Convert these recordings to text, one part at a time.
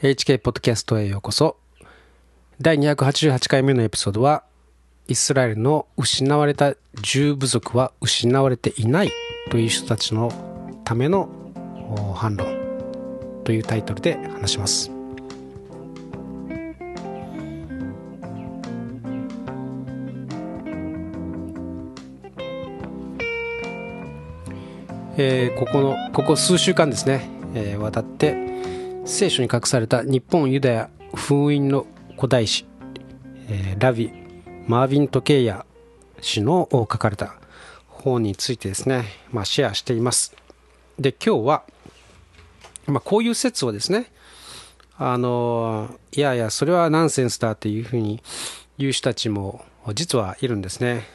HK ポッドキャストへようこそ。第288回目のエピソードは、イスラエルの失われた十部族は失われていないという人たちのための反論というタイトルで話します。えー、ここのここ数週間ですね、えー、渡って聖書に隠された日本ユダヤ封印の古代史、えー、ラビ・マーヴィン・トケイヤ氏の書かれた本についてですね、まあ、シェアしています。で今日は、まあ、こういう説をですねあのいやいやそれはナンセンスだっていうふうに言う人たちも実はいるんですね。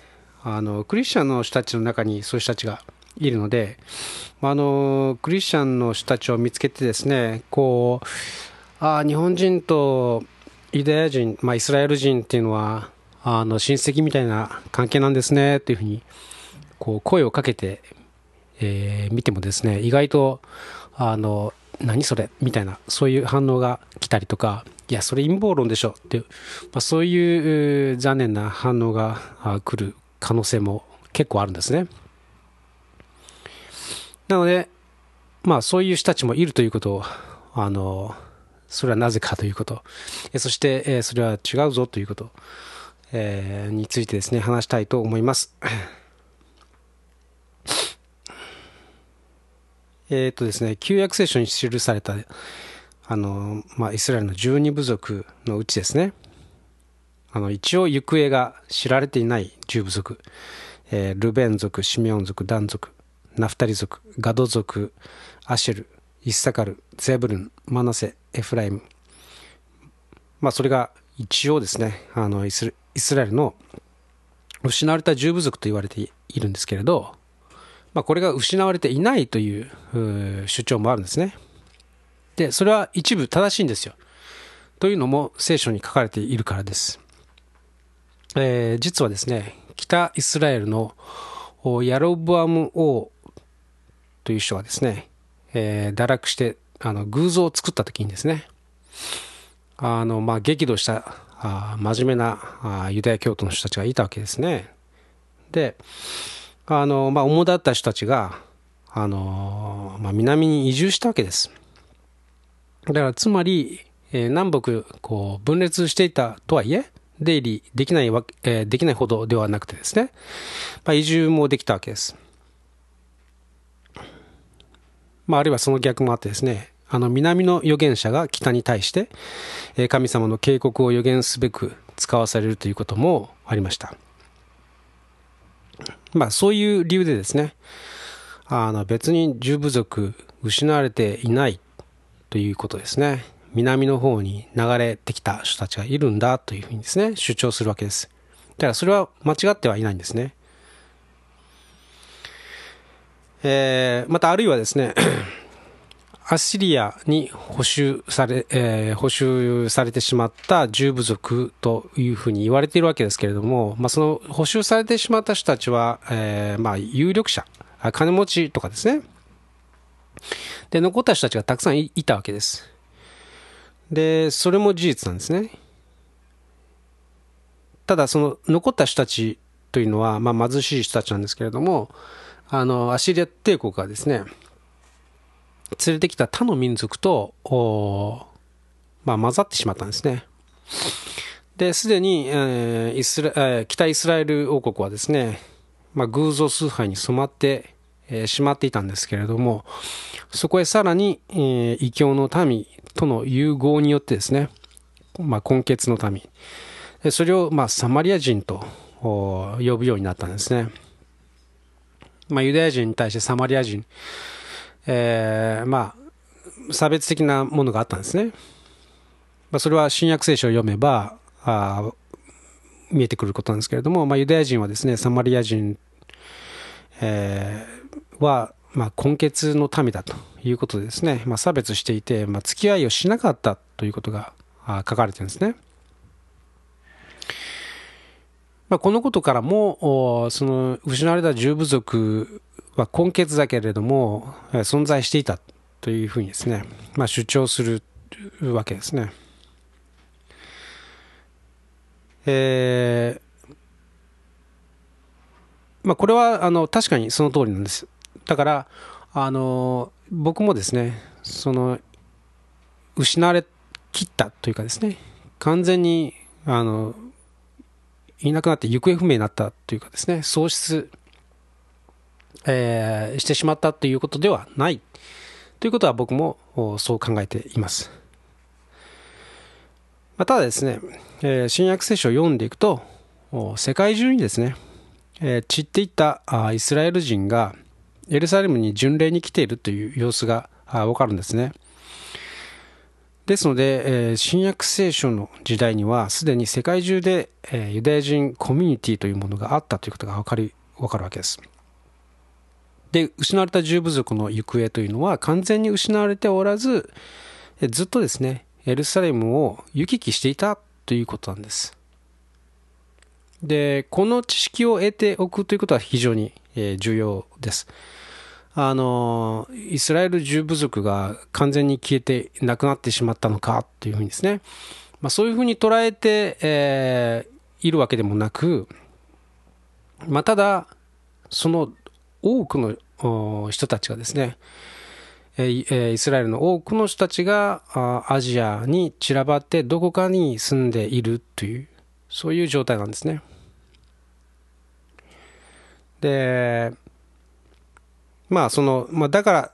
あのクリスチャンの人たちの中にそういう人たちがいるので、あのクリスチャンの人たちを見つけてですねこうあ日本人とユダヤ人、まあ、イスラエル人っていうのはあの親戚みたいな関係なんですねっていうふうにこう声をかけて、えー、見てもですね意外とあの何それみたいなそういう反応が来たりとかいやそれ陰謀論でしょっていう、まあ、そういう残念な反応が来る可能性も結構あるんですね。なので、まあそういう人たちもいるということを、あの、それはなぜかということ、そして、えそれは違うぞということ、えについてですね、話したいと思います。えっとですね、旧約聖書に記された、あの、まあ、イスラエルの十二部族のうちですね、あの、一応行方が知られていない十部族、えー、ルベン族、シメオン族、ダン族、ナフタリ族、ガド族、アシェル、イッサカル、ゼブルン、マナセ、エフライム。まあ、それが一応ですね、あのイスラエルの失われた十部族と言われているんですけれど、まあ、これが失われていないという主張もあるんですね。で、それは一部正しいんですよ。というのも聖書に書かれているからです。えー、実はですね、北イスラエルのヤロブアム王という人がですね、えー、堕落してあの偶像を作った時にですねあの、まあ、激怒したあ真面目なあユダヤ教徒の人たちがいたわけですね。であの、まあ、主だった人たちがあの、まあ、南に移住したわけです。だからつまり、えー、南北こう分裂していたとはいえ出入りできないわけ、えー、できないほどではなくてですね、まあ、移住もできたわけです。まあ、あるいはその逆もあってですね、あの南の預言者が北に対して、え神様の警告を予言すべく使わされるということもありました。まあ、そういう理由でですね、あの別に十部族失われていないということですね。南の方に流れてきた人たちがいるんだというふうにですね、主張するわけです。だからそれは間違ってはいないんですね。えー、またあるいはですね、アッシリアに補修され、えー、補修されてしまった十部族というふうに言われているわけですけれども、まあ、その補修されてしまった人たちは、えー、まあ、有力者、金持ちとかですね。で、残った人たちがたくさんいたわけです。で、それも事実なんですね。ただ、その残った人たちというのは、まあ、貧しい人たちなんですけれども、あの、アシリア帝国がですね、連れてきた他の民族と、まあ、混ざってしまったんですね。で、すでに、えー、イスラ、えー、北イスラエル王国はですね、まあ、偶像崇拝に染まって、えー、しまっていたんですけれども、そこへさらに、えー、異教の民との融合によってですね、まあ、根血の民、それを、まあ、サマリア人と呼ぶようになったんですね。まあ、ユダヤ人に対してサマリア人、えー、まあ、差別的なものがあったんですね。まあ、それは新約聖書を読めば、あ見えてくることなんですけれども、まあ、ユダヤ人はですね、サマリア人、えー、は、まあ、根血の民だということでですね、まあ、差別していて、まあ、付き合いをしなかったということが書かれてるんですね。まあ、このことからも、その失われた十部族は根血だけれども、存在していたというふうにですね、まあ、主張するわけですね。えー、まあ、これはあの確かにその通りなんです。だから、あの僕もですね、その失われきったというかですね、完全にあのいなくなって行方不明になったというかですね、喪失、えー、してしまったということではないということは僕もそう考えています。まあ、ただですね、えー、新約聖書を読んでいくと、世界中にですね、えー、散っていったあイスラエル人がエルサレムに巡礼に来ているという様子がわかるんですね。ですので、えー、新約聖書の時代にはすでに世界中で、えー、ユダヤ人コミュニティというものがあったということが分かり分かるわけです。で失われた十部族の行方というのは完全に失われておらずずっとですねエルサレムを行き来していたということなんです。でこの知識を得ておくということは非常に、重要です。あのイスラエル十部族が完全に消えてなくなってしまったのかというふうにですね、まあ、そういうふうに捉えて、えー、いるわけでもなく、まあ、ただその多くの人たちがですね、えイスラエルの多くの人たちがアジアに散らばってどこかに住んでいるというそういう状態なんですね。でまあその、まあ、だから、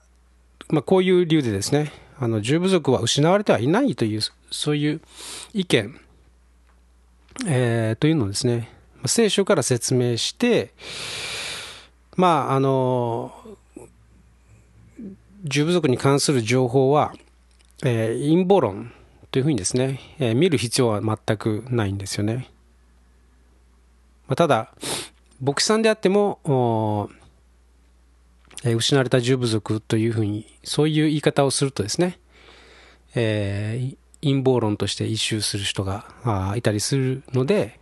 まあ、こういう理由でですねあの十部族は失われてはいないというそういう意見、えー、というのをですね聖書から説明してまああの十部族に関する情報は、えー、陰謀論というふうにですね、えー、見る必要は全くないんですよね。まあ、ただ牧師さんであってもえ失われた十部族というふうに、そういう言い方をするとですね、えー、陰謀論として一周する人があいたりするので、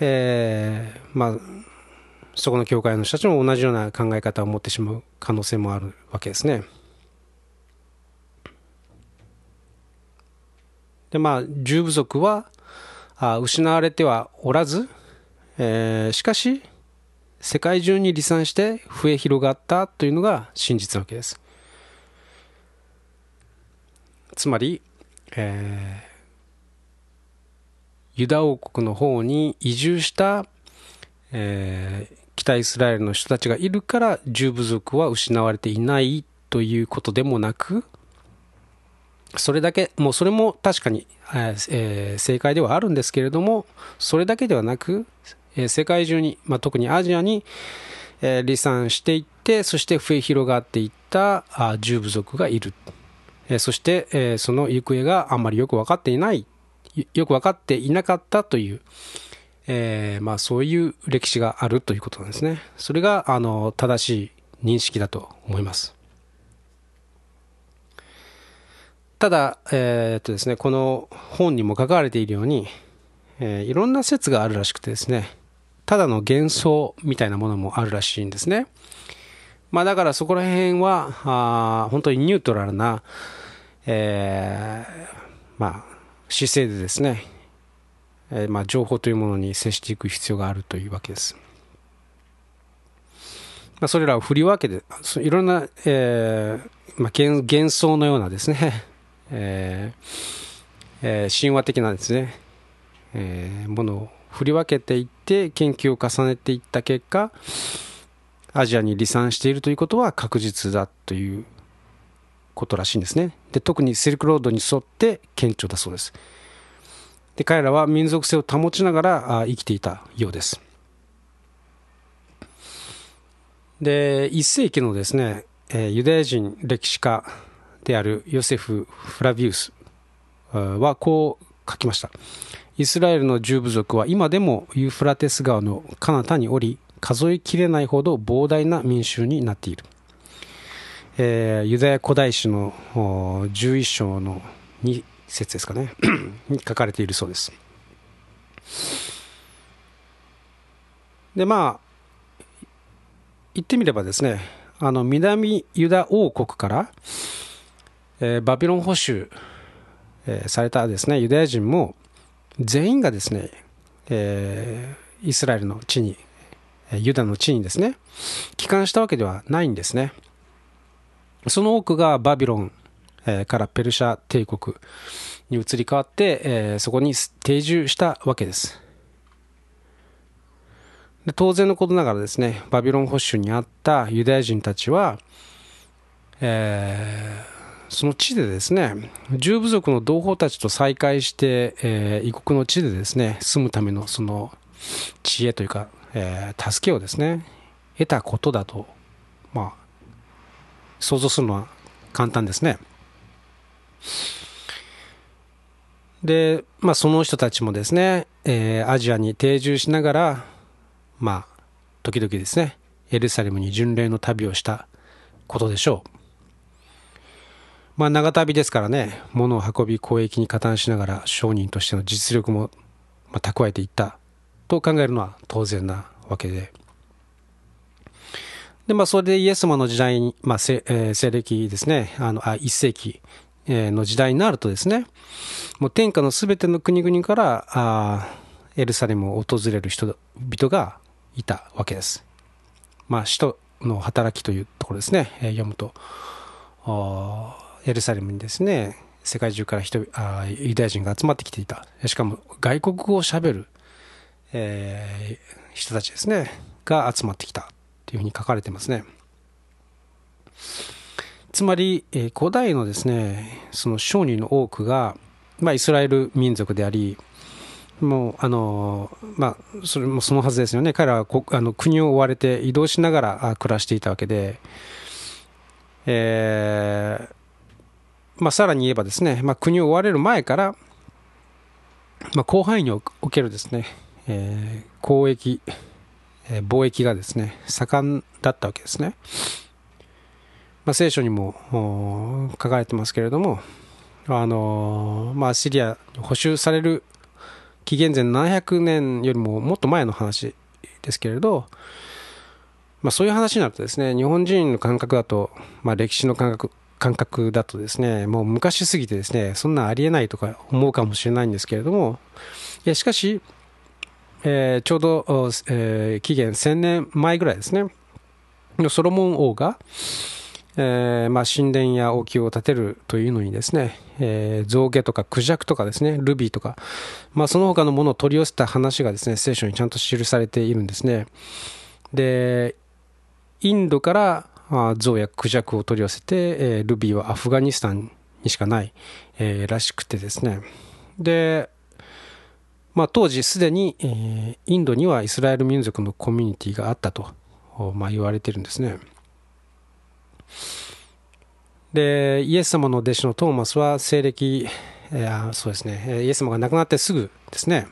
えー、まあ、そこの教会の人たちも同じような考え方を持ってしまう可能性もあるわけですね。で、まあ、十部族はあ失われてはおらず、えー、しかし、世界中に離散して増え広がったというのが真実なわけです。つまり、えー、ユダ王国の方に移住した、えー、北イスラエルの人たちがいるから十部族は失われていないということでもなくそれだけもうそれも確かに、えー、正解ではあるんですけれどもそれだけではなくえ世界中に、まあ、特にアジアに、え離散していってそして増え広がっていったあ重部族がいる、えそして、えその行方があんまりよく分かっていない。よく分かっていなかったという、えー、まあ、そういう歴史があるということなんですね。それがあの正しい認識だと思います。ただ、えー、っとですね、この本にも書かれているように、えー、いろんな説があるらしくてですね、ただの幻想みたいなものもあるらしいんですね。まあだからそこら辺は、あ本当にニュートラルな、えー、まあ姿勢でですね、えー、まあ情報というものに接していく必要があるというわけです。まあ、それらを振り分けて、いろんな、えーまあ、幻幻想のようなですね、えーえー、神話的なですね、えー、ものを振り分けていって研究を重ねていった結果アジアに離散しているということは確実だということらしいんですね。で特にシルクロードに沿って顕著だそうです。で彼らは民族性を保ちながら生きていたようです。で1世紀のですねユダヤ人歴史家であるヨセフ・フラビウスはこう書きました。イスラエルの十部族は今でもユーフラテス川の彼方におり数えきれないほど膨大な民衆になっている、えー、ユダヤ古代史の11章の2節ですかね。に書かれているそうです。でまあ言ってみればですねあの南ユダ王国から、えー、バビロン保守えー、されたですねユダヤ人も全員がですね、えー、イスラエルの地にユダの地にですね帰還したわけではないんですね。その多くがバビロン、からペルシャ帝国に移り変わって、えー、そこに定住したわけです。で当然のことながらですねバビロン保守にあったユダヤ人たちは、えー、その地でですね十部族の同胞たちと再会して、えー、異国の地でですね住むためのその知恵というか、えー、助けをですね得たことだとまあ想像するのは簡単ですね。で、まあ、その人たちもですね、えー、アジアに定住しながら、まあ、時々ですね、エルサレムに巡礼の旅をしたことでしょう。まあ、長旅ですからね、物を運び交易に加担しながら商人としての実力も蓄えていったと考えるのは当然なわけで。で、まあ、それでイエス様の時代に、まあ、西暦ですね、あの、あ、1世紀の時代になるとですね、もう天下のすべての国々から、あエルサレムを訪れる人々がいたわけです。まあ、使徒の働きというところですね、読むと、エルサレムにですね、世界中から人あユダヤ人が集まってきていた。しかも外国語をしゃべる、えー、人たちですね、が集まってきたというふうに書かれてますね。つまり、えー、古代のですね、その商人の多くが、まあ、イスラエル民族であり、もうあのまあ、それもそのはずですよね、彼らはこあの国を追われて移動しながら暮らしていたわけで、えーまあ、さらに言えばですね、まあ、国を追われる前から、まあ、広範囲におけるですね、えー、交易、えー、貿易がですね盛んだったわけですね。まあ、聖書にも書かれてますけれども、あのまあ、シリア補修される紀元前700年よりももっと前の話ですけれど、まあ、そういう話になるとですね日本人の感覚だと、まあ、歴史の感覚感覚だとですねもう昔すぎてですねそんなありえないとか思うかもしれないんですけれどもいやしかし、えー、ちょうど、えー、紀元1000年前ぐらいですねソロモン王が、えー、まあ、神殿や王宮を建てるというのにですね、えー、象牙とかクジャクとかですね、ルビーとか、まあ、その他のものを取り寄せた話がですね、聖書にちゃんと記されているんですね。で、インドから象やクジャクを取り寄せて、えー、ルビーはアフガニスタンにしかない、えー、らしくてですね。で、まあ、当時すでに、えー、インドにはイスラエル民族のコミュニティがあったと、まあ、言われてるんですね。でイエス様の弟子のトーマスは西暦、えー、そうですねイエス様が亡くなってすぐですね、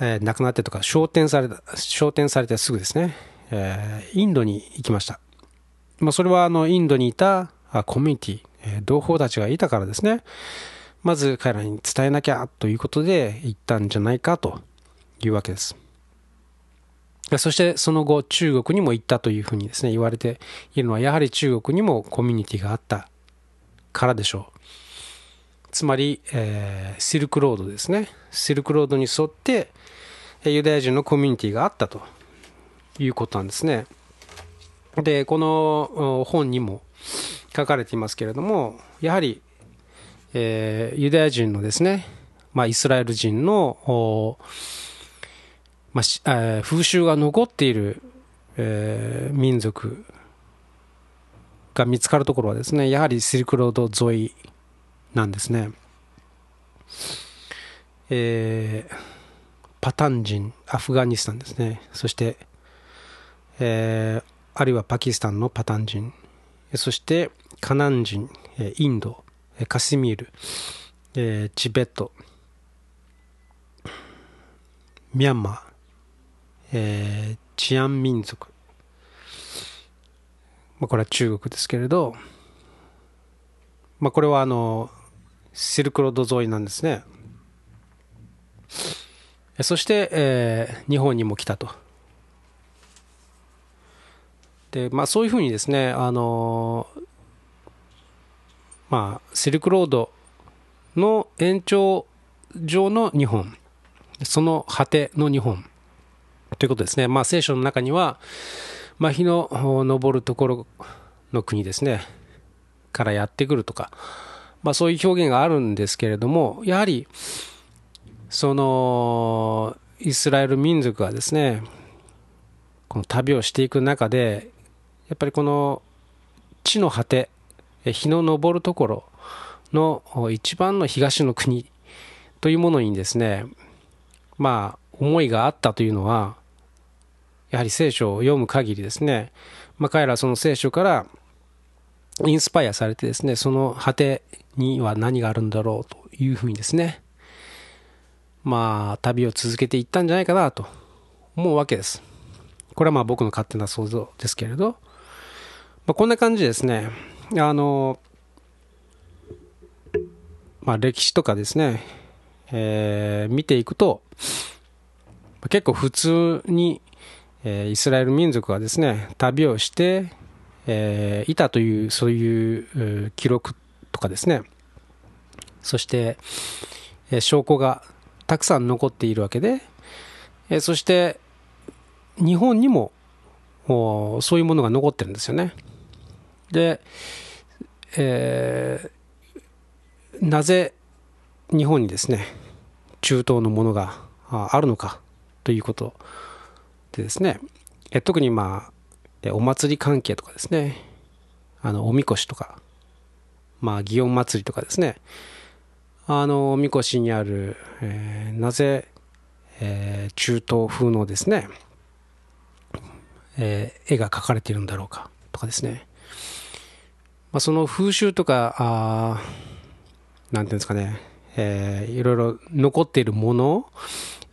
えー、亡くなってとか昇天された昇天されてすぐですね、えー、インドに行きました、まあ、それはあのインドにいたコミュニティ、え、同胞たちがいたからですね。まず彼らに伝えなきゃということで行ったんじゃないかというわけです。そしてその後中国にも行ったというふうにですね言われているのはやはり中国にもコミュニティがあったからでしょう。つまり、えー、シルクロードですね。シルクロードに沿ってユダヤ人のコミュニティがあったということなんですね。でこの本にも書かれていますけれどもやはり、えー、ユダヤ人のですね、まあ、イスラエル人のまあえー、風習が残っている、えー、民族が見つかるところはですねやはりシルクロード沿いなんですね。えー、パタン人アフガニスタンですねそして、えー、あるいはパキスタンのパタン人。そしてカナン人インドカシミール、え、チベットミャンマーえー、治安民族、まあ、これは中国ですけれど、まあ、これはあのシルクロード沿いなんですね。そして、えー、日本にも来たと。で、まあ、そういうふうにですねあのまあシルクロードの延長上の日本、その果ての日本ということですね。まあ、聖書の中には、まあ、日の昇るところの国ですね、からやってくるとか、まあ、そういう表現があるんですけれども、やはり、その、イスラエル民族がですね、この旅をしていく中で、やっぱりこの地の果て、日の昇るところの一番の東の国というものにですね、まあ、思いがあったというのは、やはり聖書を読む限りですね、まあ、彼らはその聖書からインスパイアされてですね、その果てには何があるんだろうというふうにですね、まあ、旅を続けていったんじゃないかなと思うわけです。これはまあ僕の勝手な想像ですけれど、まあ、こんな感じですね、あの、まあ、歴史とかですね、えー、見ていくと、結構普通に、えー、イスラエル民族がですね、旅をして、えー、いたという、そういう記録とかですね、そして、えー、証拠がたくさん残っているわけで、えー、そして日本にもそういうものが残ってるんですよね。で、えー、なぜ日本にですね中東のものがあるのかということでですねえ特にまあお祭り関係とかですねあのおみこしとかまあ祇園祭りとかですねあのおみこしにある、えー、なぜ、えー、中東風のですね、えー、絵が描かれているんだろうかとかですね、まあ、その風習とかあなんていうんですかね、えー、いろいろ残っているもの、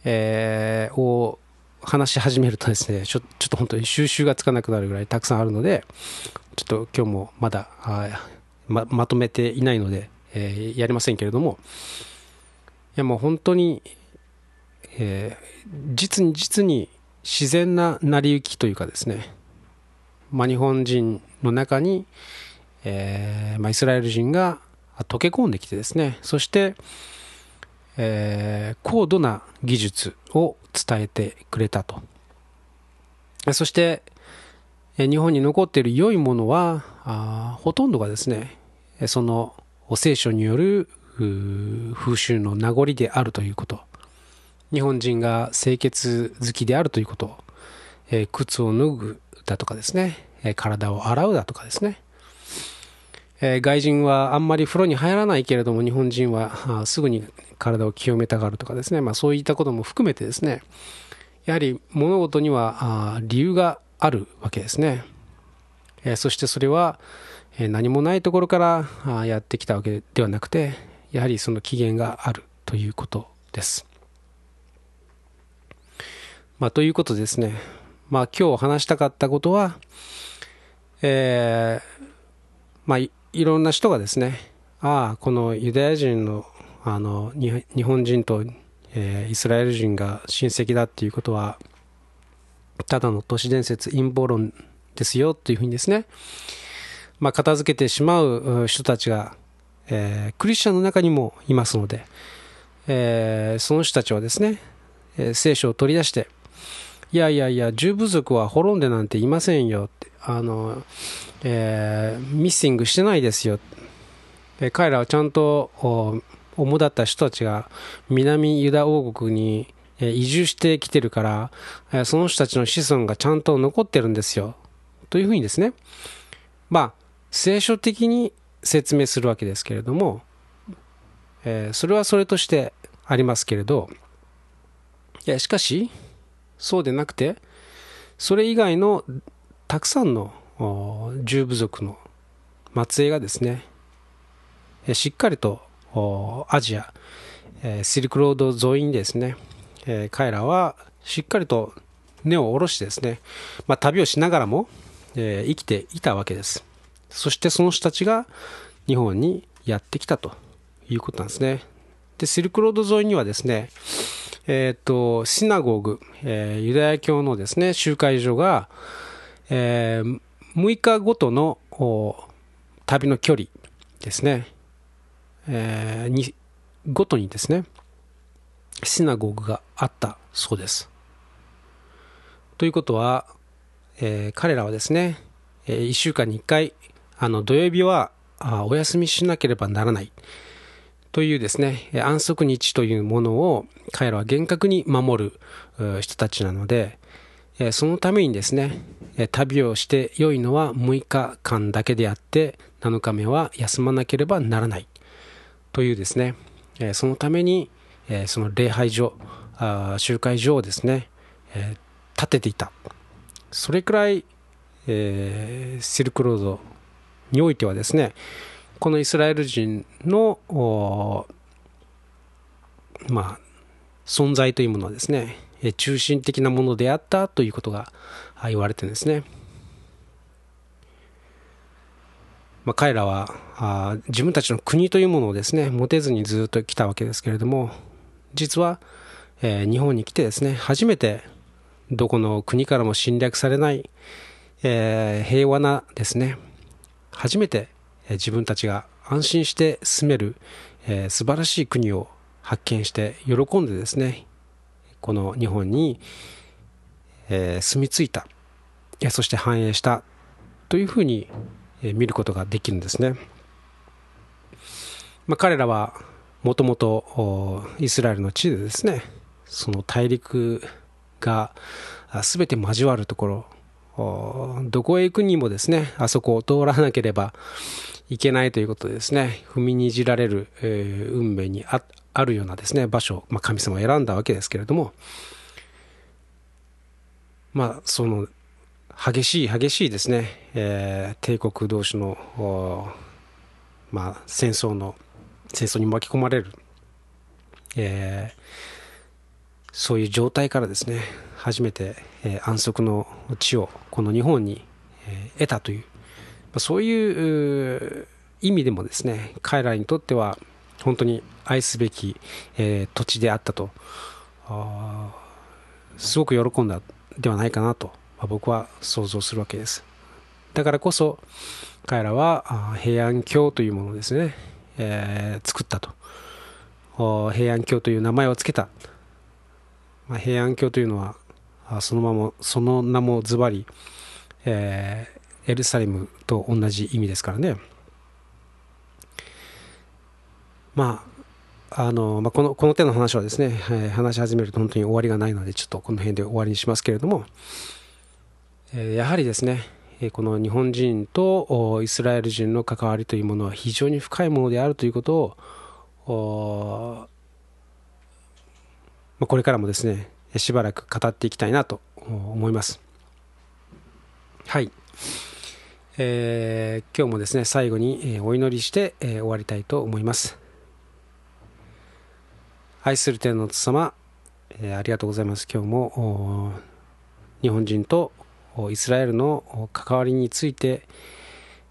えー、を話し始めるとですねちょちょっと本当に収集がつかなくなるぐらいたくさんあるのでちょっと今日もまだあままとめていないのでえー、やりませんけれども、いやもう本当に、えー、実に実に自然な成り行きというかですね、まあ、日本人の中に、えーまあ、イスラエル人が溶け込んできてですね、そして、えー、高度な技術を伝えてくれたと。そして、日本に残っている良いものはあほとんどがですねその聖書による風習の名残であるということ。日本人が清潔好きであるということ、えー、靴を脱ぐだとかですね、え、体を洗うだとかですね、えー、外人はあんまり風呂に入らないけれども日本人は すぐに体を清めたがるとかですね、まあ、そういったことも含めてですね。やはり物事には理由があるわけですね、えそしてそれは何もないところからやってきたわけではなくてやはりその起源があるということです。まあ、ということですね、まあ、今日話したかったことは、えーまあい、ろんな人がですねああこのユダヤ人のあの日本人と、えー、イスラエル人が親戚だっていうことはただの都市伝説陰謀論ですよっていうふうにですねまあ、片付けてしまう人たちが、えー、クリスチャンの中にもいますので、えー、その人たちはですね、え、聖書を取り出して、いやいやいや、十部族は滅んでなんていませんよって、あの、えー、ミッシングしてないですよ。えー、彼らはちゃんと、主だった人たちが南ユダ王国に移住してきてるから、その人たちの子孫がちゃんと残ってるんですよ。というふうにですね、まあ、聖書的に説明するわけですけれども、えー、それはそれとしてありますけれどいやしかしそうでなくてそれ以外のたくさんの十部族の末裔がですねしっかりとアジアシルクロード沿いにですね彼らはしっかりと根を下ろしてですね、まあ、旅をしながらも生きていたわけですそしてその人たちが日本にやってきたということなんですね。で、シルクロード沿いにはですね、え、ー、と、シナゴーグ、えー、ユダヤ教のですね、集会所が、えー、6日ごとの旅の距離ですね、えー、ごとにですねシナゴーグがあったそうです。ということは、えー、彼らはですね、えー、1週間に1回あの土曜日はあお休みしなければならない。というですね安息日というものを彼らは厳格に守る人たちなのでそのためにですね旅をして良いのは6日間だけであって7日目は休まなければならない。というですねそのためにその礼拝所集会所をですね建てていた。それくらいシルクロードにおいてはですねこのイスラエル人のまあ存在というものはですね中心的なものであったということが言われてですね。まあ、彼らはあ自分たちの国というものをですね持てずにずっと来たわけですけれども実は、えー、日本に来てですね初めてどこの国からも侵略されない、えー、平和なですね初めて、自分たちが安心して住める、えー、素晴らしい国を発見して喜んでですねこの日本に、えー、住み着いたそして繁栄したというふうに見ることができるんですね。まあ、彼らはもともとイスラエルの地でですねその大陸が全て交わるところどこへ行くにもですねあそこを通らなければいけないということでですね踏みにじられる、えー、運命にああるようなですね場所、まあ、神様を選んだわけですけれどもまあその激しい激しいですね、えー、帝国同士の、まあ、戦争の戦争に巻き込まれる、えー、そういう状態からですね初めて、えー、安息の地をこの日本に、えー、得たという、まあ、そういう意味でもですね彼らにとっては本当に愛すべき、えー、土地であったとすごく喜んだではないかなとまあ、僕は想像するわけです。だからこそ彼らは平安京というものをですね、えー、作ったと。平安京という名前を付けた、まあ、平安京というのはそのままその名もズバリ、えー、エルサレムと同じ意味ですからね。まああのまあ、このこの手の話はですね、えー、話し始めると本当に終わりがないのでちょっとこの辺で終わりにしますけれども、えやはりですねこの日本人とイスラエル人の関わりというものは非常に深いものであるということをまこれからもですねしばらく語っていきたいなと思います。はい、えー、今日もですね最後にお祈りして終わりたいと思います。愛する天の様えありがとうございます。今日も日本人とイスラエルの関わりについて、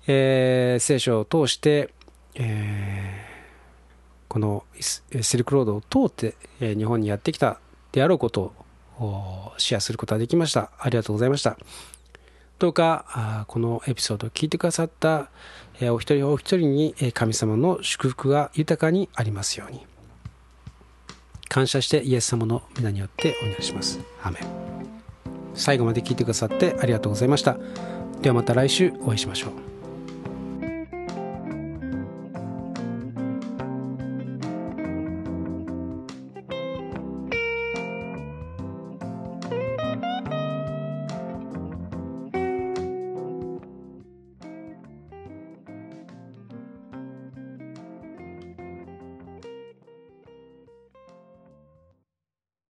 えー、聖書を通して、えー、このシルクロードを通って、日本にやってきたであろうことをシェアすることができました。ありがとうございました。どうかこのエピソードを聞いてくださったお一人お一人に神様の祝福が豊かにありますように。感謝してイエス様の皆によってお祈りします。アメン最後まで聞いてくださってありがとうございましたではまた来週お会いしましょう